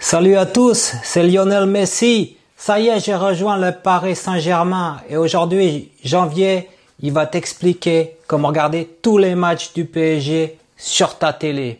Salut à tous, c'est Lionel Messi. Ça y est, j'ai rejoint le Paris Saint-Germain et aujourd'hui, janvier, il va t'expliquer comment regarder tous les matchs du PSG sur ta télé.